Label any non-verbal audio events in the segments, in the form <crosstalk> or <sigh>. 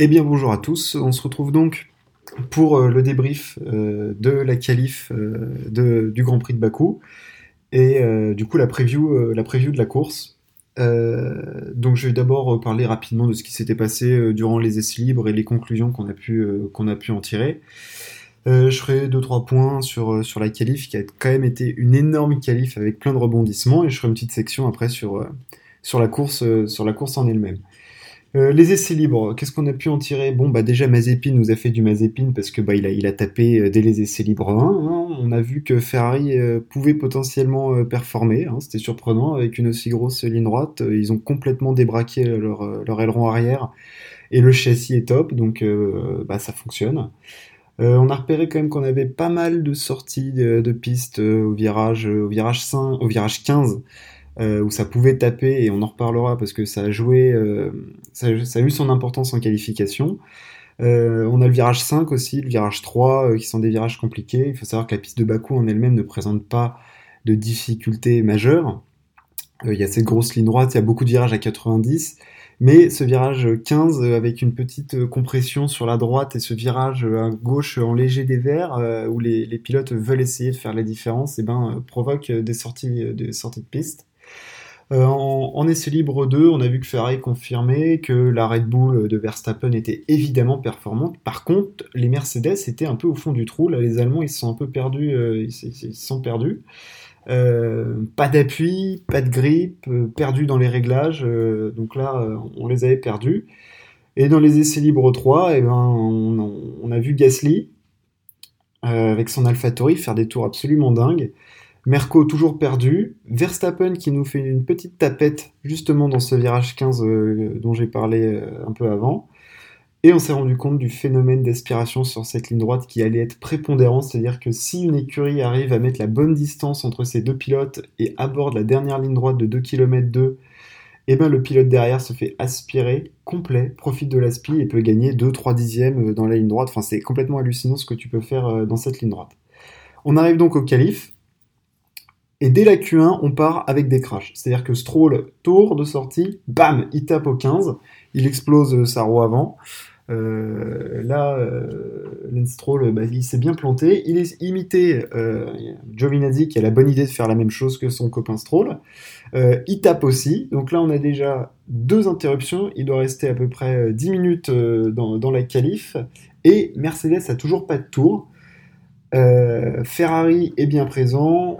Eh bien bonjour à tous, on se retrouve donc pour euh, le débrief euh, de la qualif euh, du Grand Prix de Bakou et du coup la preview, la preview de la course. donc je vais d'abord parler rapidement de ce qui s'était passé durant les essais libres et les conclusions qu'on a, pu, qu'on a pu en tirer. je ferai 2-3 points sur, sur la qualif qui a quand même été une énorme qualif avec plein de rebondissements et je ferai une petite section après sur, sur, la, course, sur la course en elle-même. Euh, les essais libres, qu'est-ce qu'on a pu en tirer? Bon, bah déjà Mazepin nous a fait du Mazepin parce que bah a, tapé euh, dès les essais libres 1. Hein. On a vu que Ferrari euh, pouvait potentiellement performer, hein. c'était surprenant avec une aussi grosse ligne droite. Ils ont complètement débraqué leur, aileron arrière et le châssis est top, donc bah ça fonctionne. on a repéré quand même qu'on avait pas mal de sorties de, de pistes au virage, au virage 5, au virage 15. Euh, où ça pouvait taper, et on en reparlera parce que ça a joué, euh, ça, a eu son importance en qualification. Euh, on a le virage 5 aussi, le virage 3, qui sont des virages compliqués. Il faut savoir que la piste de Bakou en elle-même ne présente pas de difficultés majeures. Il y a cette grosse ligne droite, il y a beaucoup de virages à 90, mais ce virage 15 avec une petite compression sur la droite et ce virage à gauche en léger dévers où les, pilotes veulent essayer de faire la différence, et eh ben, provoque des sorties, des sorties de piste. Euh, en, essai libre 2, on a vu que Ferrari confirmait que la Red Bull de Verstappen était évidemment performante. Par contre, les Mercedes étaient un peu au fond du trou. Là, les Allemands, ils se sont un peu perdus. Euh, ils, sont perdus. Euh, pas d'appui, pas de grip, perdus dans les réglages. donc là, on les avait perdus. Et dans les essais libres 3, eh ben, on, a vu Gasly avec son AlphaTauri faire des tours absolument dingues. Merco toujours perdu, Verstappen qui nous fait une petite tapette justement dans ce virage 15 euh, dont j'ai parlé euh, un peu avant. Et on s'est rendu compte du phénomène d'aspiration sur cette ligne droite qui allait être prépondérant, c'est-à-dire que si une écurie arrive à mettre la bonne distance entre ces deux pilotes et aborde la dernière ligne droite de 2 km 2, et ben le pilote derrière se fait aspirer complet, profite de l'aspi et peut gagner 2-3 dixièmes euh, dans la ligne droite. Enfin, c'est complètement hallucinant ce que tu peux faire dans cette ligne droite. On arrive donc au calife. Et dès la Q1, on part avec des crashs. C'est-à-dire que Stroll, tour de sortie, bam, il tape au 15, il explose euh, sa roue avant. Euh, là, euh, Stroll, bah, il s'est bien planté. Il est imité euh, Giovinazzi qui a la bonne idée de faire la même chose que son copain Stroll. il tape aussi. Donc là, on a déjà deux interruptions. Il doit rester à peu près 10 minutes dans, dans, la qualif. Et Mercedes a toujours pas de tour. Ferrari est bien présent.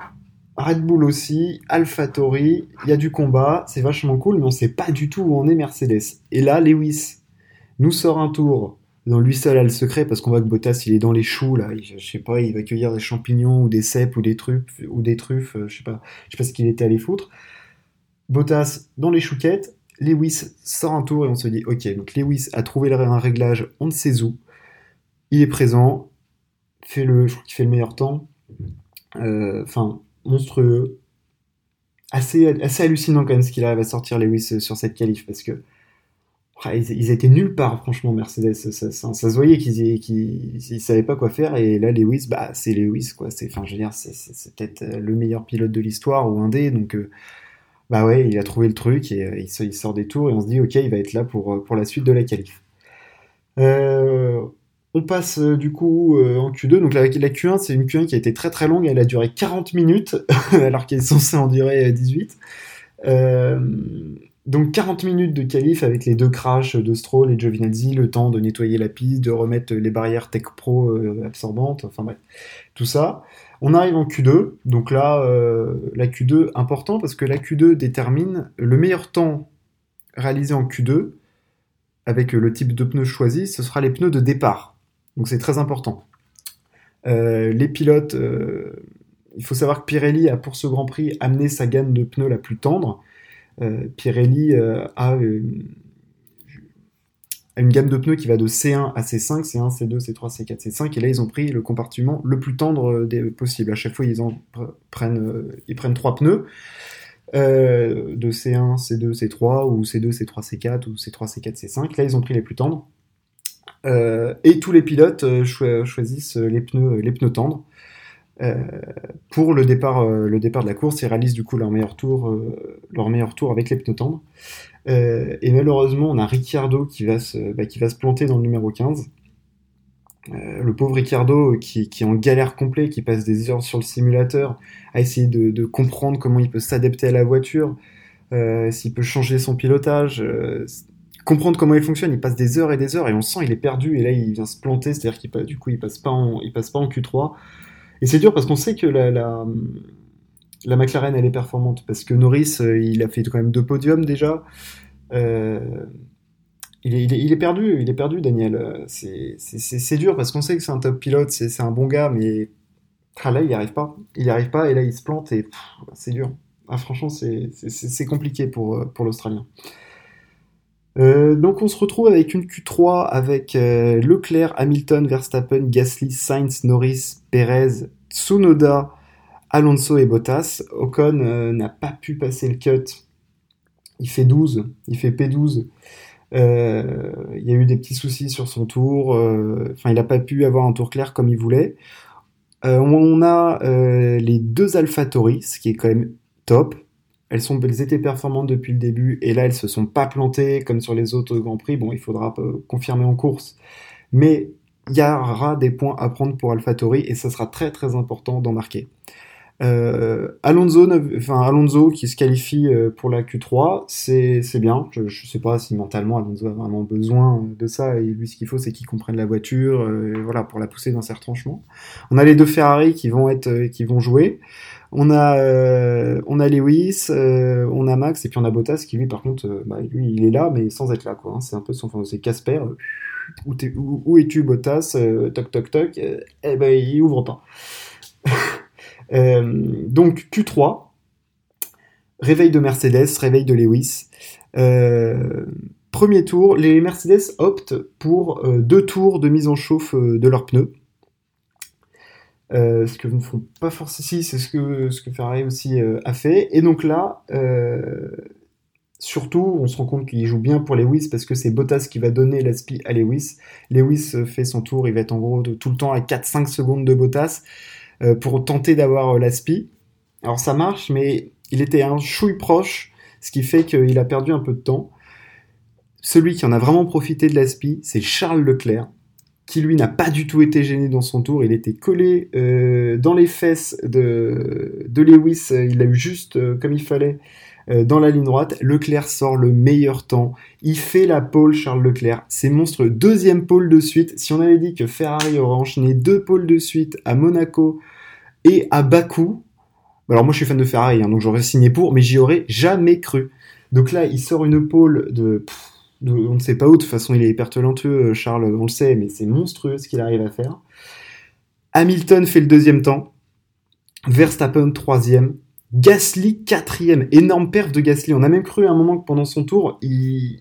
Red Bull aussi, AlphaTauri, il y a du combat, c'est vachement cool, mais on sait pas du tout où on est Mercedes. Et là, Lewis nous sort un tour dont lui seul a le secret parce qu'on voit que Bottas il est dans les choux là, je sais pas, il va cueillir des champignons ou des cèpes ou des truffes ou des truffes, euh, je sais pas, je sais pas ce qu'il était allé foutre. Bottas dans les chouquettes, Lewis sort un tour et on se dit ok, donc Lewis a trouvé un réglage, on ne sait où, il est présent, fait le, je crois qu'il fait le meilleur temps. Euh, enfin, monstrueux. Assez, hallucinant quand même ce qu'il arrive à sortir Lewis euh, sur cette qualif parce que ils, étaient nulle part franchement Mercedes ça, se voyait qu'ils ne savaient pas quoi faire et là Lewis bah c'est Lewis quoi c'est enfin je veux dire c'est peut-être euh, le meilleur pilote de l'histoire ou un des donc euh, bah ouais il a trouvé le truc et il, sort des tours et on se dit ok il va être là pour, pour la suite de la qualif on passe euh, du coup euh, en Q2. Donc la, la Q1, c'est une Q1 qui a été très très longue. Elle a duré 40 minutes, <laughs> alors qu'elle est censée en durer 18. Euh, donc 40 minutes de qualif avec les deux crashs de Stroll et Giovinazzi, le temps de nettoyer la piste, de remettre les barrières Tech Pro absorbantes, enfin bref, tout ça. On arrive en Q2, donc là, la Q2 important parce que la Q2 détermine le meilleur temps réalisé en Q2 avec le type de pneus choisi, ce sera les pneus de départ. Donc c'est très important. Euh, les pilotes, euh, il faut savoir que Pirelli a pour ce Grand Prix amené sa gamme de pneus la plus tendre. Euh, Pirelli a une gamme de pneus qui va de C1 à C5, C1, C2, C3, C4, C5, et là ils ont pris le compartiment le plus tendre possible. À chaque fois ils en prennent, ils prennent trois pneus de C1, C2, C3, ou C2, C3, C4, ou C3, C4, C5. Là ils ont pris les plus tendres. Euh, et tous les pilotes euh, choisissent les pneus, les pneus tendres. Euh, pour le départ, le départ de la course, ils réalisent du coup leur meilleur tour, leur meilleur tour avec les pneus tendres. et malheureusement, on a Ricciardo qui va se, bah, qui va se planter dans le numéro 15. le pauvre Ricciardo qui, est en galère complet, qui passe des heures sur le simulateur à essayer de comprendre comment il peut s'adapter à la voiture, s'il peut changer son pilotage, comprendre comment il fonctionne. Il passe des heures et des heures et on sent il est perdu et là il vient se planter, c'est-à-dire qu'il du coup il passe pas en, il passe pas en Q3. Et c'est dur parce qu'on sait que la, la, la, McLaren elle est performante parce que Norris euh, il a fait quand même deux podiums déjà. Euh, il, est, il, est, perdu, il est perdu Daniel. C'est dur parce qu'on sait que c'est un top pilote, c'est un bon gars, mais là il n'y arrive pas. Il n'y arrive pas et là il se plante et c'est dur. Ah, franchement c'est compliqué pour, pour l'Australien. Euh, donc on se retrouve avec une Q3 avec euh, Leclerc, Hamilton, Verstappen, Gasly, Sainz, Norris, Perez, Tsunoda, Alonso et Bottas. Ocon euh, n'a pas pu passer le cut. Il fait 12, il fait P12. il y a eu des petits soucis sur son tour. Enfin, il n'a pas pu avoir un tour clair comme il voulait. on a les deux AlphaTauri, ce qui est quand même top. Elles, étaient performantes depuis le début et là elles se sont pas plantées comme sur les autres Grands Prix. Bon, il faudra euh, confirmer en course, mais il y aura des points à prendre pour AlphaTauri et ça sera très très important d'en marquer. Euh, Alonso, enfin Alonso qui se qualifie euh, pour la Q3, c'est bien. Je, ne sais pas si mentalement Alonso a vraiment besoin de ça et lui ce qu'il faut c'est qu'il comprenne la voiture, voilà pour la pousser dans ses retranchements. On a les deux Ferrari qui vont être qui vont jouer. On a, euh, on a Lewis, euh, on a Max, et puis on a Bottas qui lui, par contre, euh, bah, il est là, mais sans être là, quoi. Hein. C'est un peu son, c'est Casper. Où, où, es-tu, Bottas Toc, toc, toc. eh ben, il ouvre pas. <laughs> donc Q3, réveil de Mercedes, réveil de Lewis. premier tour, les Mercedes optent pour deux tours de mise en chauffe de leurs pneus. Euh, ce que ne font pas forcément. Si, c'est ce que, Ferrari aussi euh, a fait. Et donc là, euh, surtout, on se rend compte qu'il joue bien pour Lewis parce que c'est Bottas qui va donner l'aspi à Lewis. Lewis fait son tour, il va être en gros tout le temps à 4-5 secondes de Bottas pour tenter d'avoir l'aspi. Alors ça marche, mais il était un chouille proche, ce qui fait qu'il a perdu un peu de temps. Celui qui en a vraiment profité de l'aspi, c'est Charles Leclerc qui lui n'a pas du tout été gêné dans son tour. Il était collé euh, dans les fesses de, Lewis. Il l'a eu juste euh, comme il fallait euh, dans la ligne droite. Leclerc sort le meilleur temps. Il fait la pole, Charles Leclerc. C'est monstrueux. Deuxième pole de suite. Si on avait dit que Ferrari aurait enchaîné deux pôles de suite à Monaco et à Bakou, alors moi je suis fan de Ferrari, hein, donc j'aurais signé pour, mais j'y aurais jamais cru. Donc là, il sort une pole de on ne sait pas où, de toute façon il est hyper talentueux, euh, Charles, on le sait, mais c'est monstrueux ce qu'il arrive à faire. Hamilton fait le deuxième temps, Verstappen troisième, Gasly quatrième, énorme perf de Gasly. On a même cru à un moment que pendant son tour, il,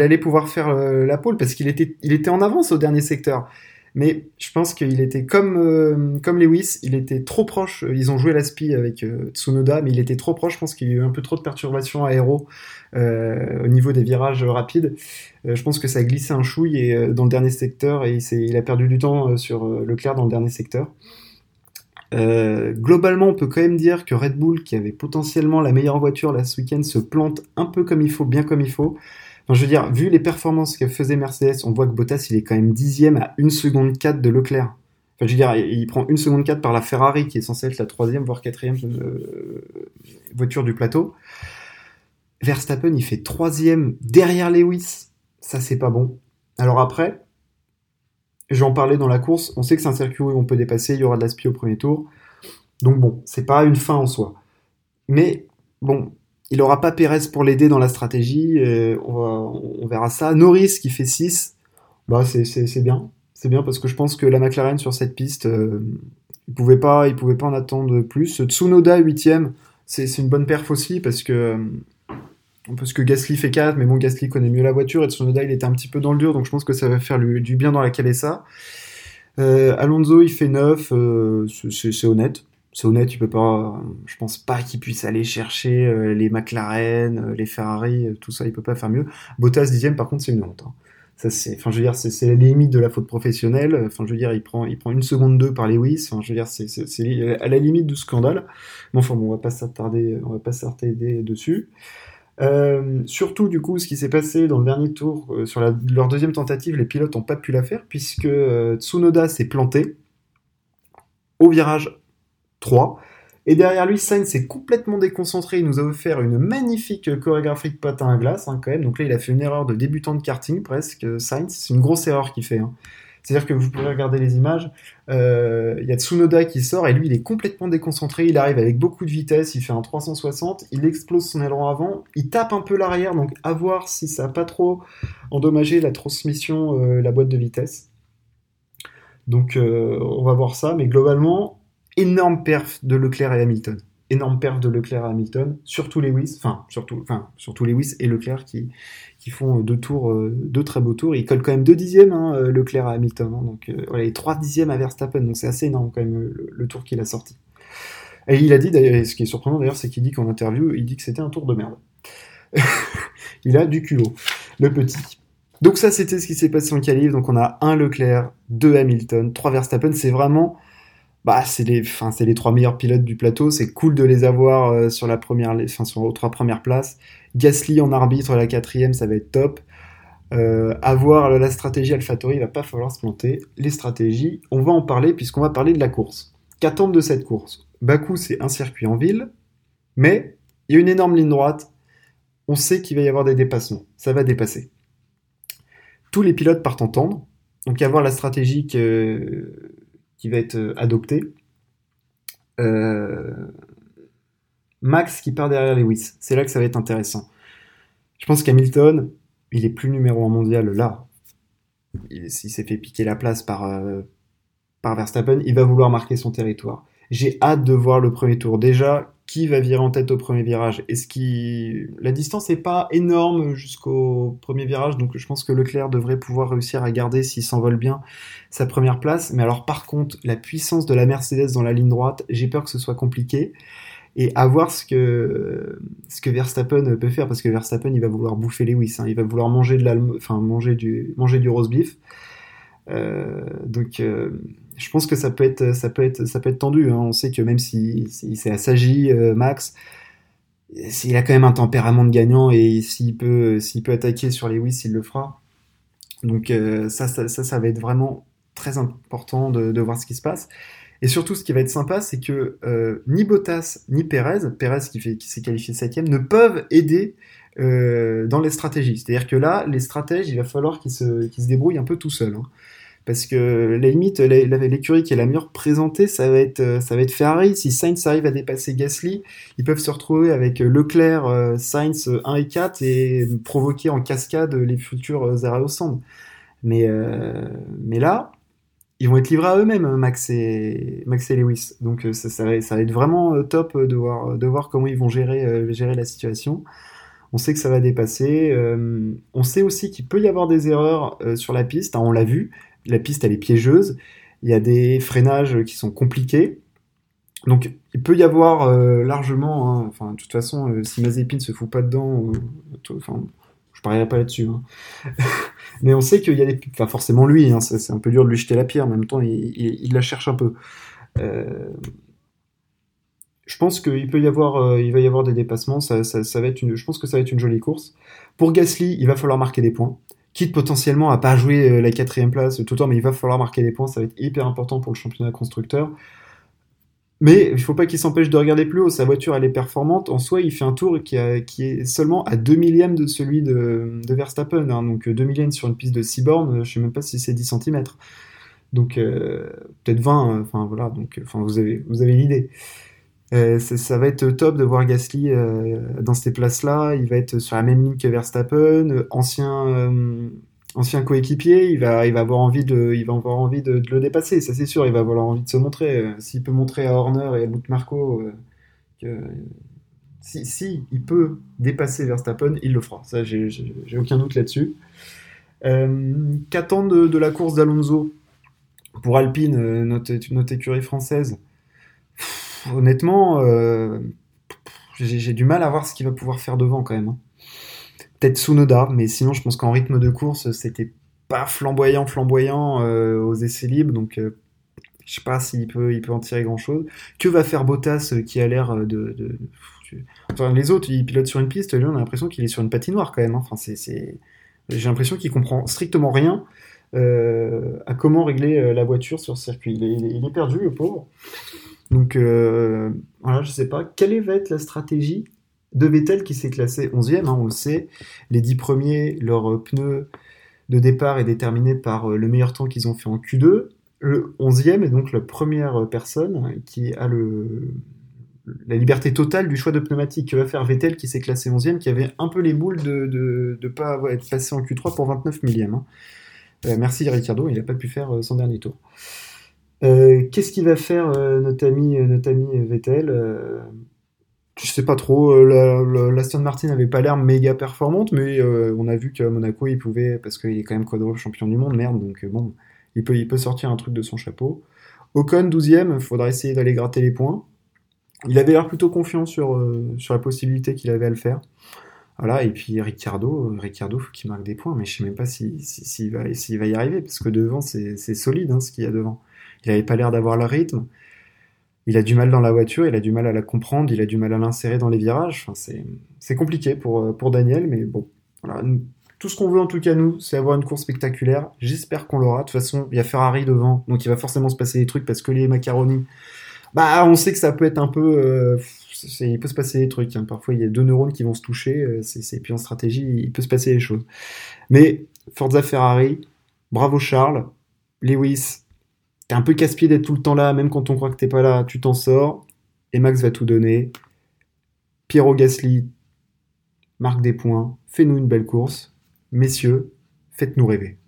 allait pouvoir faire euh, la pole parce qu'il était, en avance au dernier secteur. Mais je pense qu'il était comme, euh, comme Lewis, il était trop proche. Ils ont joué l'aspi avec euh, Tsunoda, mais il était trop proche. Je pense qu'il y a eu un peu trop de perturbations aéro euh, au niveau des virages rapides. je pense que ça a glissé un chouille et, dans le dernier secteur et il, il a perdu du temps sur Leclerc dans le dernier secteur. globalement, on peut quand même dire que Red Bull, qui avait potentiellement la meilleure voiture là ce week-end, se plante un peu comme il faut, bien comme il faut je veux dire, vu les performances que faisait Mercedes, on voit que Bottas, il est quand même dixième à 1 seconde 4 de Leclerc. Enfin, je veux dire, il prend 1 seconde 4 par la Ferrari, qui est censée être la troisième, voire quatrième euh, voiture du plateau. Verstappen, il fait troisième derrière Lewis. Ça, c'est pas bon. Alors après, j'en parlais dans la course, on sait que c'est un circuit où on peut dépasser, il y aura de l'aspi au premier tour. Donc bon, c'est pas une fin en soi. Mais bon, il aura pas Pérez pour l'aider dans la stratégie. Euh, on, verra ça. Norris qui fait 6, bah c'est bien. C'est bien parce que je pense que la McLaren sur cette piste, euh, il pouvait pas, pouvait pas en attendre plus. Tsunoda 8ème, c'est une bonne perf aussi parce que euh, parce que Gasly fait 4, mais bon, Gasly connaît mieux la voiture et Tsunoda il était un petit peu dans le dur, donc je pense que ça va faire du bien dans la Calessa. Alonso il fait 9, c'est honnête honnête, il peut pas, je pense pas qu'il puisse aller chercher euh, les McLaren, euh, les Ferrari, euh, tout ça, il peut pas faire mieux. Bottas dixième, par contre, c'est une honte. Hein. Ça, c'est, enfin, je veux dire, c'est, la limite de la faute professionnelle. Enfin, je veux dire, il prend, il prend une seconde deux par Lewis. Enfin, je veux dire, c'est, à la limite du scandale. Mais enfin, bon, on va pas s'attarder, on va pas s'attarder dessus. surtout, du coup, ce qui s'est passé dans le dernier tour, sur leur deuxième tentative, les pilotes n'ont pas pu la faire, puisque Tsunoda s'est planté au virage 3. Et derrière lui, Sainz s'est complètement déconcentré. Il nous a offert une magnifique chorégraphie de patin à glace, hein, quand même. Donc là, il a fait une erreur de débutant de karting, presque, Sainz. C'est une grosse erreur qu'il fait. Hein. C'est-à-dire que vous pouvez regarder les images, euh, il y a Tsunoda qui sort et lui il est complètement déconcentré, il arrive avec beaucoup de vitesse, il fait un 360, il explose son aileron avant, il tape un peu l'arrière, donc à voir si ça n'a pas trop endommagé la transmission, euh, la boîte de vitesse. Donc euh, on va voir ça, mais globalement, énorme perf de Leclerc et Hamilton. Énorme perf de Leclerc et Hamilton, surtout Lewis, enfin surtout, enfin surtout Lewis et Leclerc qui, qui font deux tours, euh, deux très beaux tours. Ils collent quand même deux dixièmes, hein, euh, Leclerc et Hamilton. Hein. donc voilà, et trois dixièmes à Verstappen, donc c'est assez énorme quand même le, tour qu'il a sorti. Et il a dit ce qui est surprenant d'ailleurs, c'est qu'il dit qu'en interview, il dit que c'était un tour de merde. <laughs> il a du culot, le petit. Donc ça, c'était ce qui s'est passé en qualif. Donc on a un Leclerc, deux Hamilton, trois Verstappen. C'est vraiment, bah c'est les, enfin c'est les trois meilleurs pilotes du plateau. C'est cool de les avoir euh, sur la première, enfin sur les trois premières places. Gasly en arbitre la quatrième, ça va être top. Euh, avoir la stratégie AlphaTauri, il va pas falloir se planter. Les stratégies, on va en parler puisqu'on va parler de la course. Qu'attendre de cette course? Bakou, c'est un circuit en ville, mais il y a une énorme ligne droite. On sait qu'il va y avoir des dépassements. Ça va dépasser tous les pilotes partent entendre. Donc, il va voir la stratégie qui va être euh, adoptée. Euh, Max qui part derrière Lewis. C'est là que ça va être intéressant. Je pense qu'Hamilton, il est plus numéro 1 mondial là. Il, s'est fait piquer la place euh, par Verstappen. Il va vouloir marquer son territoire. J'ai hâte de voir le premier tour. Déjà, qui va virer en tête au premier virage. Est-ce qui la distance n'est pas énorme jusqu'au premier virage, donc je pense que Leclerc devrait pouvoir réussir à garder s'il s'envole bien sa première place. Mais alors par contre, la puissance de la Mercedes dans la ligne droite, j'ai peur que ce soit compliqué. Et à voir ce que ce que Verstappen peut faire parce que Verstappen il va vouloir bouffer Lewis, hein. il va vouloir manger de enfin manger du manger du roast beef. Euh, donc euh, je pense que ça peut être, ça peut être, ça peut être tendu. Hein. On sait que même si, si c'est Assagi, euh, Max, il a quand même un tempérament de gagnant et s'il peut, peut attaquer sur les Lewis, il le fera. Donc euh, ça, ça, ça, va être vraiment très important de, voir ce qui se passe. Et surtout, ce qui va être sympa, c'est que ni Bottas ni Perez, Perez qui, qui s'est qualifié septième, ne peuvent aider dans les stratégies. C'est-à-dire que là, les stratèges, il va falloir qu'ils se, se débrouillent un peu tout seuls. Hein parce que la limite, l'écurie qui est la meilleure présentée, ça va être, euh, ça va être Ferrari. Si Sainz arrive à dépasser Gasly, ils peuvent se retrouver avec Leclerc, euh, Sainz 1 et 4 et provoquer en cascade les futurs euh, arrêts au centre. Mais, mais là, ils vont être livrés à eux-mêmes, Max et, Lewis. Donc ça, ça, va, ça, va, être vraiment top de voir, de voir comment ils vont gérer, gérer la situation. On sait que ça va dépasser. on sait aussi qu'il peut y avoir des erreurs sur la piste. Hein, on l'a vu la piste elle est piégeuse, il y a des freinages qui sont compliqués. Donc il peut y avoir euh, largement, hein, enfin de toute façon, euh, si Mazepin se fout pas dedans, euh, je parierai pas là-dessus. Hein. <laughs> mais on sait qu'il y a des, enfin forcément lui, c'est un peu dur de lui jeter la pierre, en même temps il, la cherche un peu. Je pense qu'il peut y avoir, il va y avoir des dépassements, ça, va être une, je pense que ça va être une jolie course. Pour Gasly, il va falloir marquer des points quitte potentiellement à pas jouer euh, la quatrième place tout le temps, mais il va falloir marquer des points, ça va être hyper important pour le championnat constructeur. Mais il faut pas qu'il s'empêche de regarder plus haut, sa voiture elle est performante, en soi il fait un tour qui, est seulement à 2 millièmes de celui de, Verstappen, hein. donc 2 millièmes sur une piste de 6 bornes, je sais même pas si c'est 10 cm. Donc euh, peut-être 20, enfin voilà, donc vous avez, vous avez l'idée. Euh, ça va être top de voir Gasly euh, dans ces places-là. Il va être sur la même ligne que Verstappen, ancien, euh, ancien coéquipier. Il va, il va avoir envie de, il va avoir envie de, le dépasser. Ça c'est sûr. Il va avoir envie de se montrer. S'il peut montrer à Horner et à Luke Marco que si, si, il peut dépasser Verstappen, il le fera. Ça, j'ai aucun doute là-dessus. Qu'attendre de, de, la course d'Alonso? Pour Alpine, notre, notre écurie française honnêtement, euh, j'ai du mal à voir ce qu'il va pouvoir faire devant quand même. Hein. Peut-être Tsunoda, mais sinon je pense qu'en rythme de course, c'était pas flamboyant, flamboyant euh, aux essais libres, donc euh, je sais pas s'il peut, il peut en tirer grand-chose. Que va faire Bottas qui a l'air de, Enfin, les autres, ils pilotent sur une piste, lui, on a l'impression qu'il est sur une patinoire quand même. hein. J'ai l'impression qu'il comprend strictement rien euh, à comment régler euh, la voiture sur circuit. Il il est- il est perdu, le pauvre. Donc, euh, voilà, je sais pas. Quelle va être la stratégie de Vettel qui s'est classé 11e, hein, on le sait. Les 10 premiers, leur euh, pneu de départ est déterminé par euh, le meilleur temps qu'ils ont fait en Q2. Le 11e est donc la première personne qui a la liberté totale du choix de pneumatique. Que va faire Vettel qui s'est classé 11e, qui avait un peu les boules de ne pas être passé en Q3 pour 29 millième. hein. Merci Ricciardo, il n'a pas pu faire son dernier tour. Euh, Qu'est-ce qu'il va faire euh, notre ami, euh, notre ami Vettel Je sais pas trop. euh, la- la- L'Aston Martin n'avait pas l'air méga performante, mais on a vu qu'à Monaco, il pouvait, parce qu'il est quand même quadruple champion du monde, merde, donc bon, il peut, il peut sortir un truc de son chapeau. Ocon, 12e, il faudra essayer d'aller gratter les points. Il avait l'air plutôt confiant sur, sur la possibilité qu'il avait à le faire. Voilà, et puis Ricciardo, Ricciardo, faut qu'il marque des points, mais je sais même pas s'il si, s'il va, va y arriver, parce que devant, c'est c'est solide hein, ce qu'il y a devant. Il avait pas l'air d'avoir le rythme. Il a du mal dans la voiture, il a du mal à la comprendre, il a du mal à l'insérer dans les virages. C'est compliqué pour, euh, pour Daniel, mais bon. Tout ce qu'on veut en tout cas, nous, c'est avoir une course spectaculaire. J'espère qu'on l'aura. De toute façon, il y a Ferrari devant, donc il va forcément se passer des trucs parce que les macaronis, bah, on sait que ça peut être un peu. euh, il peut se passer des trucs. hein. Parfois, il y a deux neurones qui vont se toucher. euh, c'est, c'est- puis en stratégie, il peut se passer des choses. Mais Forza Ferrari, bravo Charles, Lewis, t'es un peu casse-pied d'être tout le temps là, même quand on croit que t'es pas là, tu t'en sors. Et Max va tout donner. Piero Gasly marque des points, fais-nous une belle course. Messieurs, faites-nous rêver.